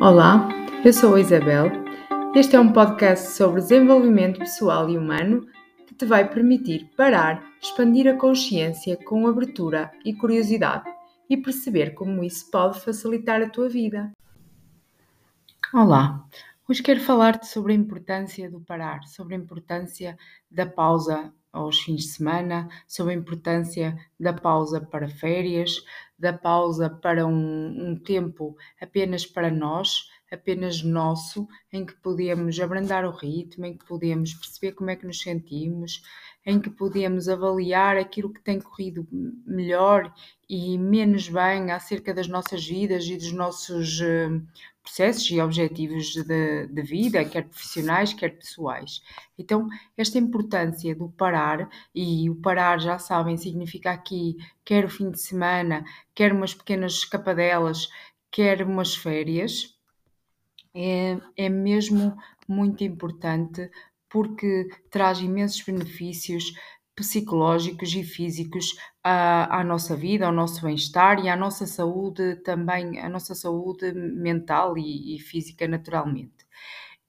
Olá, eu sou a Isabel. Este é um podcast sobre desenvolvimento pessoal e humano que te vai permitir parar, expandir a consciência com abertura e curiosidade e perceber como isso pode facilitar a tua vida. Olá, hoje quero falar-te sobre a importância do parar, sobre a importância da pausa aos fins de semana, sobre a importância da pausa para férias, da pausa para um, um tempo apenas para nós, apenas nosso, em que podemos abrandar o ritmo, em que podemos perceber como é que nos sentimos, em que podemos avaliar aquilo que tem corrido melhor e menos bem acerca das nossas vidas e dos nossos eh, processos e objetivos de, de, vida, quer profissionais, quer pessoais. Então, esta importância do parar, e o parar, já sabem, significa aqui quer o fim de semana, quer umas pequenas escapadelas, quer umas férias, é, é mesmo muito importante porque traz imensos benefícios psicológicos e físicos à, à nossa vida, ao nosso bem-estar e à nossa saúde também, à nossa saúde mental e, e física naturalmente.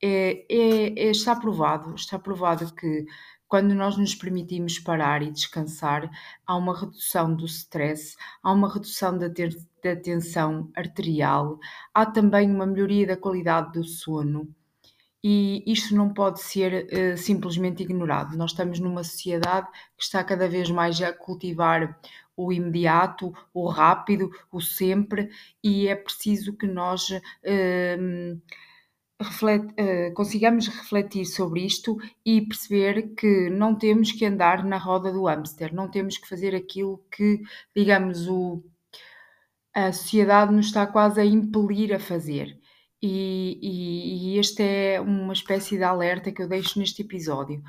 É, é, é, está provado, está provado que quando nós nos permitimos parar e descansar, há uma redução do stress, há uma redução da, ter, da tensão arterial, há também uma melhoria da qualidade do sono e isto não pode ser uh, simplesmente ignorado. Nós estamos numa sociedade que está cada vez mais a cultivar o imediato, o rápido, o sempre, e é preciso que nós uh, uh, consigamos refletir sobre isto e perceber que não temos que andar na roda do hamster, não temos que fazer aquilo que, digamos, o, a sociedade nos está quase a impelir a fazer. E, e, e este é uma espécie de alerta que eu deixo neste episódio,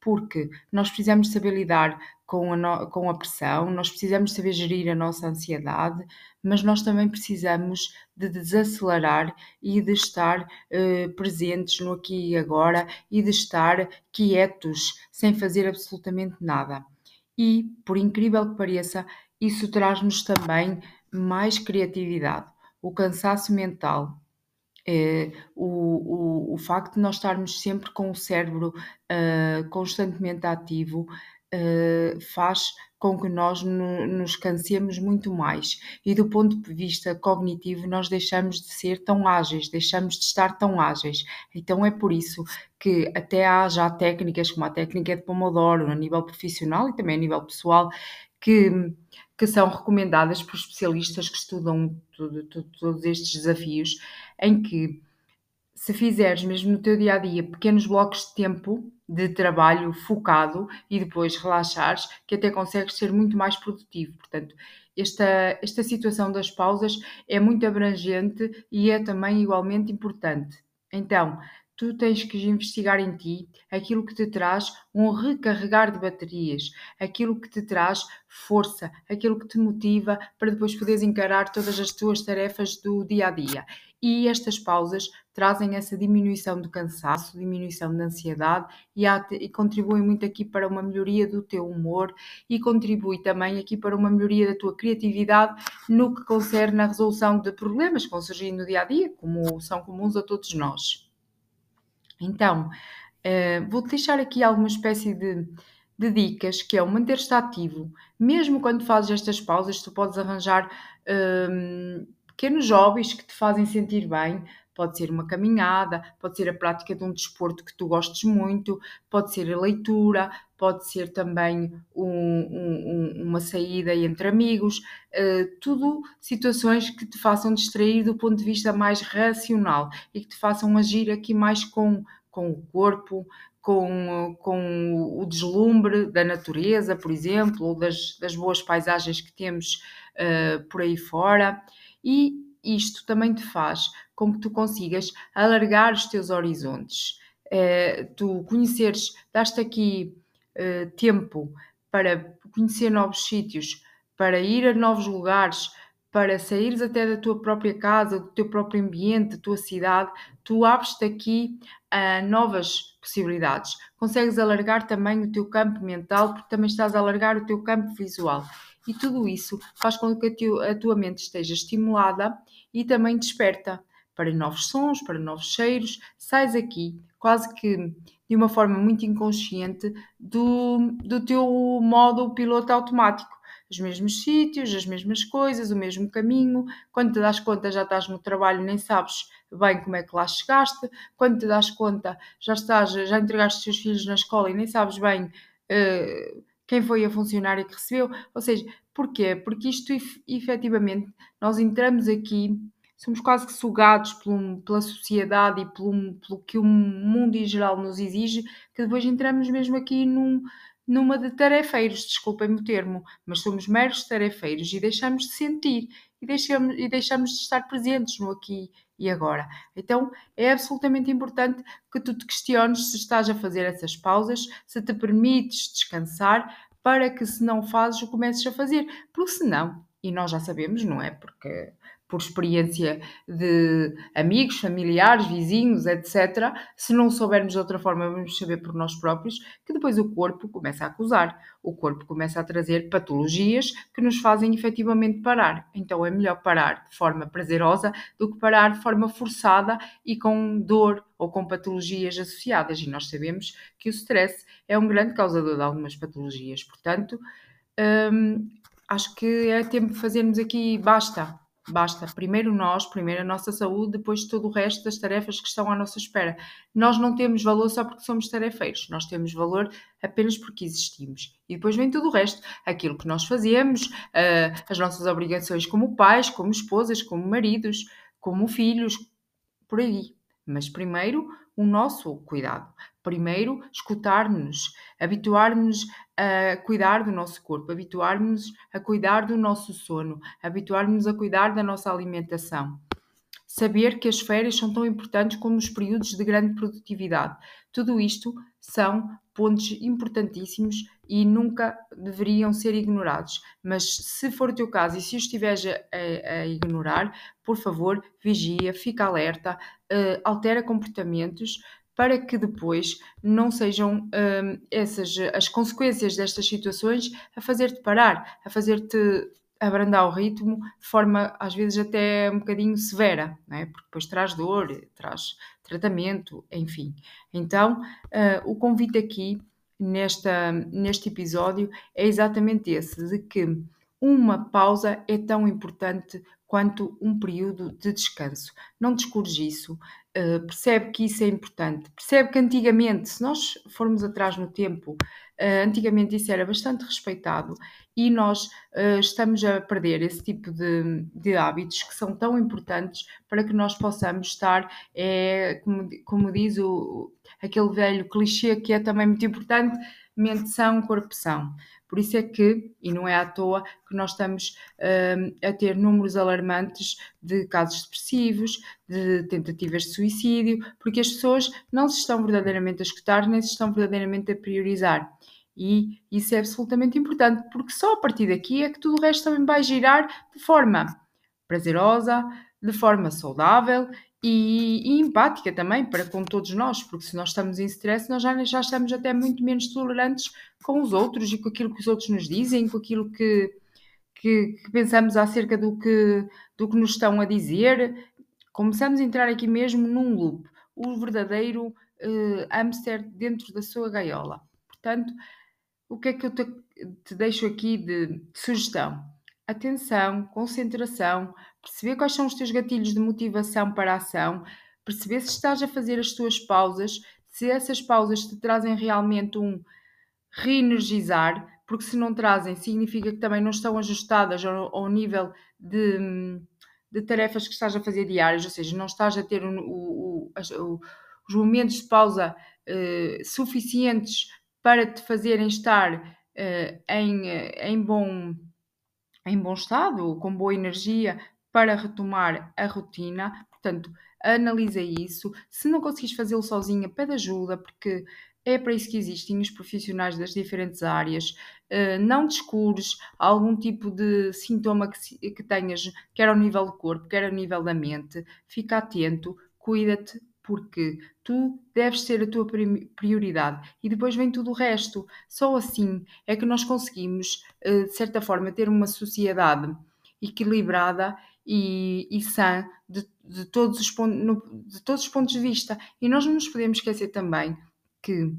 porque nós precisamos saber lidar com a, no, com a pressão, nós precisamos saber gerir a nossa ansiedade, mas nós também precisamos de desacelerar e de estar eh, presentes no aqui e agora e de estar quietos, sem fazer absolutamente nada. E, por incrível que pareça, isso traz-nos também mais criatividade. O cansaço mental, é, o, o, o facto de nós estarmos sempre com o cérebro uh, constantemente ativo uh, faz com que nós no, nos cansemos muito mais. E do ponto de vista cognitivo, nós deixamos de ser tão ágeis, deixamos de estar tão ágeis. Então é por isso que até há já técnicas como a técnica de Pomodoro, a nível profissional e também a nível pessoal, que, que são recomendadas por especialistas que estudam tudo, tudo, todos estes desafios, em que se fizeres mesmo no teu dia a dia pequenos blocos de tempo de trabalho focado e depois relaxares, que até consegues ser muito mais produtivo. Portanto, esta, esta situação das pausas é muito abrangente e é também igualmente importante. Então, tu tens que investigar em ti aquilo que te traz um recarregar de baterias, aquilo que te traz força, aquilo que te motiva para depois poderes encarar todas as tuas tarefas do dia a dia. E estas pausas trazem essa diminuição do cansaço, diminuição da ansiedade e, e contribuem muito aqui para uma melhoria do teu humor e contribui também aqui para uma melhoria da tua criatividade no que concerne a resolução de problemas que vão surgir no dia a dia, como são comuns a todos nós. Então, uh, vou-te deixar aqui alguma espécie de, de dicas, que é o manter-te ativo. Mesmo quando fazes estas pausas, tu podes arranjar uh, pequenos hobbies que te fazem sentir bem. Pode ser uma caminhada, pode ser a prática de um desporto que tu gostes muito, pode ser a leitura, pode ser também um, um, uma saída entre amigos, uh, tudo situações que te façam distrair do ponto de vista mais racional e que te façam agir aqui mais com, com o corpo, com, com o deslumbre da natureza, por exemplo, ou das, das boas paisagens que temos uh, por aí fora. E isto também te faz com que tu consigas alargar os teus horizontes. Uh, tu conheceres, daste aqui uh, tempo para conhecer novos sítios, para ir a novos lugares, para saíres até da tua própria casa, do teu próprio ambiente, da tua cidade, tu abres-te aqui a novas possibilidades. Consegues alargar também o teu campo mental, porque também estás a alargar o teu campo visual. E tudo isso faz com que a tua mente esteja estimulada e também desperta, para novos sons, para novos cheiros, sais aqui quase que de uma forma muito inconsciente do, do teu modo piloto automático. Os mesmos sítios, as mesmas coisas, o mesmo caminho. Quando te das conta, já estás no trabalho, nem sabes bem como é que lá chegaste. Quando te das conta, já estás, já entregaste os teus filhos na escola e nem sabes bem uh, quem foi a funcionária que recebeu. Ou seja, porquê? Porque isto efetivamente nós entramos aqui somos quase que sugados pelo, pela sociedade e pelo, pelo, que o mundo em geral nos exige, que depois entramos mesmo aqui num, numa de tarefeiros, desculpem-me o termo, mas somos meros tarefeiros e deixamos de sentir e deixamos, e deixamos de estar presentes no aqui e agora. Então é absolutamente importante que tu te questiones se estás a fazer essas pausas, se te permites descansar, para que se não fazes, o comeces a fazer. Porque senão, e nós já sabemos, não é? Porque por experiência de amigos, familiares, vizinhos, etc. Se não soubermos de outra forma, vamos saber por nós próprios que depois o corpo começa a acusar, o corpo começa a trazer patologias que nos fazem efetivamente parar. Então é melhor parar de forma prazerosa do que parar de forma forçada e com dor ou com patologias associadas. E nós sabemos que o stress é um grande causador de algumas patologias. Portanto, hum, acho que é tempo de fazermos aqui basta Basta primeiro nós, primeiro a nossa saúde, depois todo o resto das tarefas que estão à nossa espera. Nós não temos valor só porque somos tarefeiros, nós temos valor apenas porque existimos. E depois vem tudo o resto, aquilo que nós fazemos, uh, as nossas obrigações como pais, como esposas, como maridos, como filhos, por aí. Mas primeiro o nosso cuidado. Primeiro, escutar-nos, habituar-nos a cuidar do nosso corpo, habituar-nos a cuidar do nosso sono, habituar-nos a cuidar da nossa alimentação. Saber que as férias são tão importantes como os períodos de grande produtividade. Tudo isto são pontos importantíssimos e nunca deveriam ser ignorados. Mas se for o teu caso e se os estiveres a, a, ignorar, por favor, vigia, fica alerta, uh, altera comportamentos para que depois não sejam uh, essas as consequências destas situações a fazer-te parar, a fazer-te abrandar o ritmo de forma às vezes até um bocadinho severa, não é? porque depois traz dor, traz tratamento, enfim. Então, uh, o convite aqui nesta, neste episódio é exatamente esse, de que uma pausa é tão importante quanto um período de descanso. Não descures isso, uh, percebe que isso é importante, percebe que antigamente, se nós formos atrás no tempo, uh, antigamente isso era bastante respeitado e nós uh, estamos a perder esse tipo de, de, hábitos que são tão importantes para que nós possamos estar, é, como, como diz o, aquele velho clichê que é também muito importante, mente são, corpo são. Por isso é que, e não é à toa, que nós estamos uh, a ter números alarmantes de casos depressivos, de tentativas de suicídio, porque as pessoas não se estão verdadeiramente a escutar, nem se estão verdadeiramente a priorizar. E isso é absolutamente importante, porque só a partir daqui é que tudo o resto também vai girar de forma prazerosa, de forma saudável e, e, empática também para com todos nós, porque se nós estamos em stress, nós já, já estamos até muito menos tolerantes com os outros e com aquilo que os outros nos dizem, com aquilo que, que, que pensamos acerca do que, do que nos estão a dizer. Começamos a entrar aqui mesmo num loop, o verdadeiro uh, hamster dentro da sua gaiola. Portanto, o que é que eu te, te deixo aqui de, de sugestão? Atenção, concentração, perceber quais são os teus gatilhos de motivação para a ação, perceber se estás a fazer as tuas pausas, se essas pausas te trazem realmente um reenergizar, porque se não trazem, significa que também não estão ajustadas ao, ao nível de, de, tarefas que estás a fazer diárias, ou seja, não estás a ter o, o, o, os momentos de pausa uh, suficientes para te fazerem estar uh, em, em, bom, em bom estado, com boa energia, para retomar a rotina. Portanto, analisa isso. Se não conseguires fazê-lo sozinha, pede ajuda, porque é para isso que existem os profissionais das diferentes áreas. Uh, não descures algum tipo de sintoma que tenhas, quer ao nível do corpo, quer ao nível da mente. Fica atento, cuida-te, porque tu deves ser a tua prioridade e depois vem tudo o resto. Só assim é que nós conseguimos, uh, de certa forma, ter uma sociedade equilibrada e, e sã de, de, todos os de todos os pontos de vista. E nós não nos podemos esquecer também que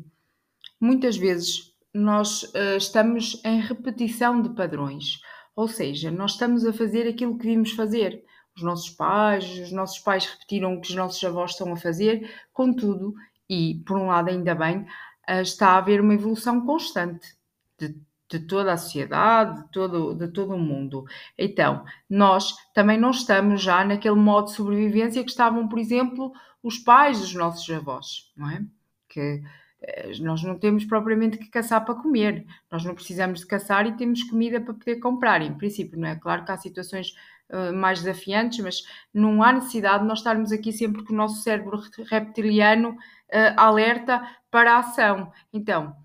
muitas vezes nós uh, estamos em repetição de padrões, ou seja, nós estamos a fazer aquilo que vimos fazer. Os nossos pais, os nossos pais repetiram o que os nossos avós estão a fazer, contudo, e por um lado ainda bem, uh, está a haver uma evolução constante de de toda a sociedade, de todo, de todo o mundo. Então, nós também não estamos já naquele modo de sobrevivência que estavam, por exemplo, os pais dos nossos avós, não é? Que eh, nós não temos propriamente que caçar para comer, nós não precisamos de caçar e temos comida para poder comprar, em princípio, não é? Claro que há situações uh, mais desafiantes, mas não há necessidade de nós estarmos aqui sempre com o nosso cérebro reptiliano uh, alerta para a ação. Então,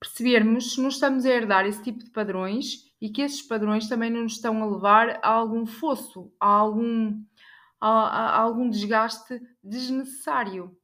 percebermos se não estamos a herdar esse tipo de padrões e que esses padrões também não nos estão a levar a algum fosso, a algum, a, a algum desgaste desnecessário.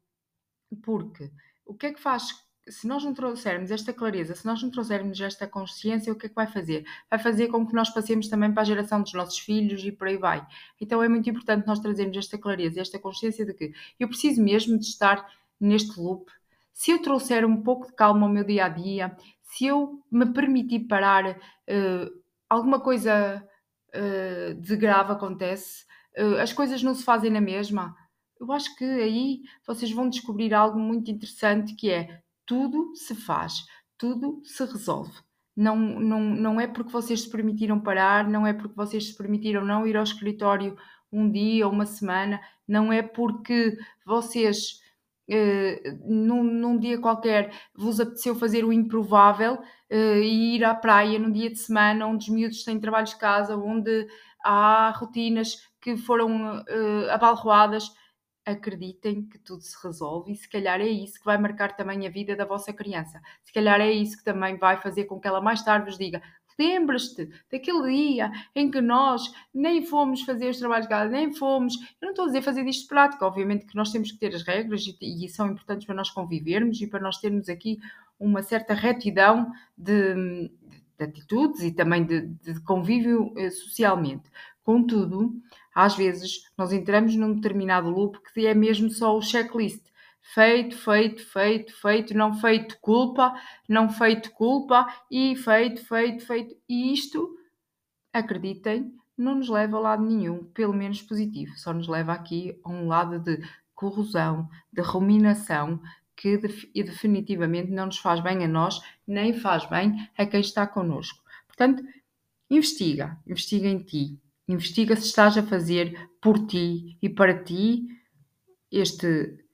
Porque o que é que faz se nós não trouxermos esta clareza, se nós não trouxermos esta consciência, o que é que vai fazer? Vai fazer com que nós passemos também para a geração dos nossos filhos e por aí vai. Então é muito importante nós trazermos esta clareza, esta consciência de que eu preciso mesmo de estar neste loop se eu trouxer um pouco de calma ao meu dia a dia, se eu me permitir parar, uh, alguma coisa uh, de grave acontece, uh, as coisas não se fazem na mesma. Eu acho que aí vocês vão descobrir algo muito interessante que é tudo se faz, tudo se resolve. Não, não, não é porque vocês se permitiram parar, não é porque vocês se permitiram não ir ao escritório um dia ou uma semana, não é porque vocês Uh, num, num, dia qualquer vos apeteceu fazer o improvável uh, e ir à praia num dia de semana onde os miúdos têm trabalhos de casa, onde há rotinas que foram uh, abalroadas, acreditem que tudo se resolve e se calhar é isso que vai marcar também a vida da vossa criança. Se calhar é isso que também vai fazer com que ela mais tarde vos diga: Lembras-te daquele dia em que nós nem fomos fazer os trabalhos de casa, nem fomos. Eu não estou a dizer fazer disto prático, obviamente que nós temos que ter as regras e, e são importantes para nós convivermos e para nós termos aqui uma certa retidão de, de atitudes e também de, de convívio eh, socialmente. Contudo, às vezes nós entramos num determinado loop que é mesmo só o checklist feito, feito, feito, feito, não feito culpa, não feito culpa e feito, feito, feito. E isto, acreditem, não nos leva a lado nenhum, pelo menos positivo, só nos leva aqui a um lado de corrosão, de ruminação, que definitivamente não nos faz bem a nós, nem faz bem a quem está connosco. Portanto, investiga, investiga em ti, investiga se estás a fazer por ti e para ti este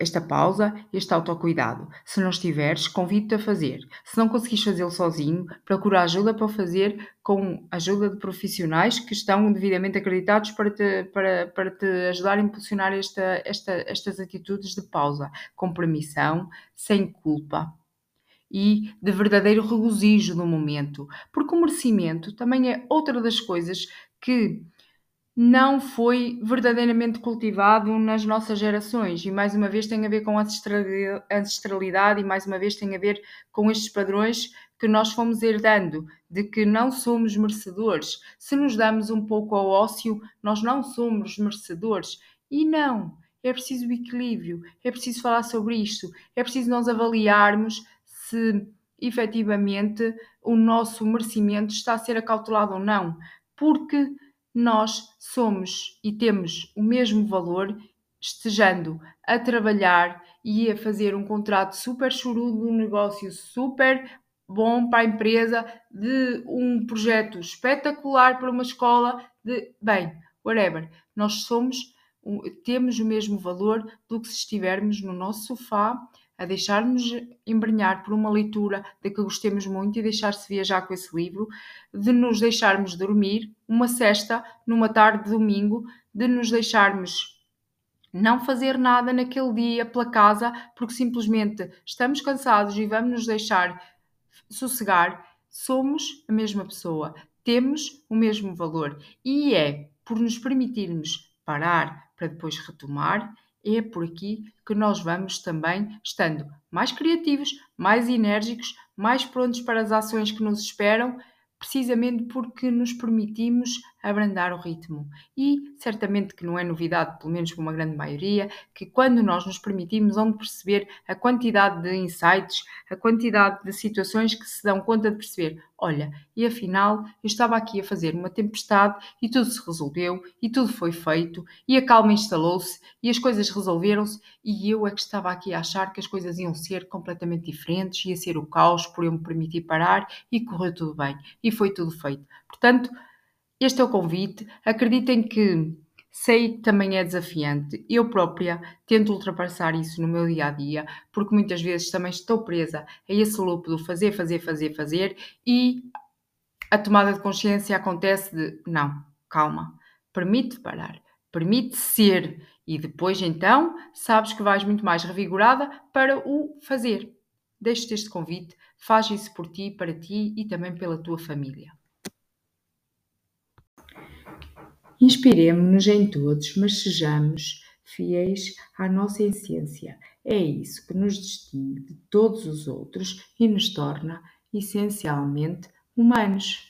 esta pausa, este autocuidado. Se não estiveres, convido-te a fazer. Se não conseguires fazê-lo sozinho, procura ajuda para fazer com a ajuda de profissionais que estão devidamente acreditados para te, para, para te ajudar a impulsionar esta, esta, estas atitudes de pausa, com permissão, sem culpa e de verdadeiro regozijo no momento. Porque o merecimento também é outra das coisas que não foi verdadeiramente cultivado nas nossas gerações e mais uma vez tem a ver com ancestralidade e mais uma vez tem a ver com estes padrões que nós fomos herdando de que não somos merecedores. Se nos damos um pouco ao ócio, nós não somos merecedores. E não, é preciso o equilíbrio, é preciso falar sobre isto, é preciso nós avaliarmos se efetivamente o nosso merecimento está a ser acautelado ou não, porque nós somos e temos o mesmo valor estejando a trabalhar e a fazer um contrato super chorudo, um negócio super bom para a empresa, de um projeto espetacular para uma escola, de bem, whatever. Nós somos, temos o mesmo valor do que se estivermos no nosso sofá a deixar-nos embrenhar por uma leitura de que gostemos muito e deixar-se viajar com esse livro, de nos deixarmos dormir uma cesta numa tarde de domingo, de nos deixarmos não fazer nada naquele dia pela casa porque simplesmente estamos cansados e vamos nos deixar sossegar, somos a mesma pessoa, temos o mesmo valor. E é por nos permitirmos parar para depois retomar é por aqui que nós vamos também estando mais criativos, mais enérgicos, mais prontos para as ações que nos esperam, precisamente porque nos permitimos abrandar o ritmo. E certamente que não é novidade, pelo menos para uma grande maioria, que quando nós nos permitimos onde perceber a quantidade de insights, a quantidade de situações que se dão conta de perceber, olha, e afinal eu estava aqui a fazer uma tempestade e tudo se resolveu e tudo foi feito e a calma instalou-se e as coisas resolveram-se e eu é que estava aqui a achar que as coisas iam ser completamente diferentes, ia ser o caos por eu me permitir parar e correu tudo bem e foi tudo feito. Portanto, este é o convite. Acreditem que sei que também é desafiante. Eu própria tento ultrapassar isso no meu dia a dia, porque muitas vezes também estou presa a esse loop do fazer, fazer, fazer, fazer e a tomada de consciência acontece de não, calma, permite parar, permite ser e depois então sabes que vais muito mais revigorada para o fazer. Deixo-te este convite, faz isso por ti, para ti e também pela tua família. Inspiremo-nos em todos, mas sejamos fiéis à nossa essência. É isso que nos distingue de todos os outros e nos torna essencialmente humanos.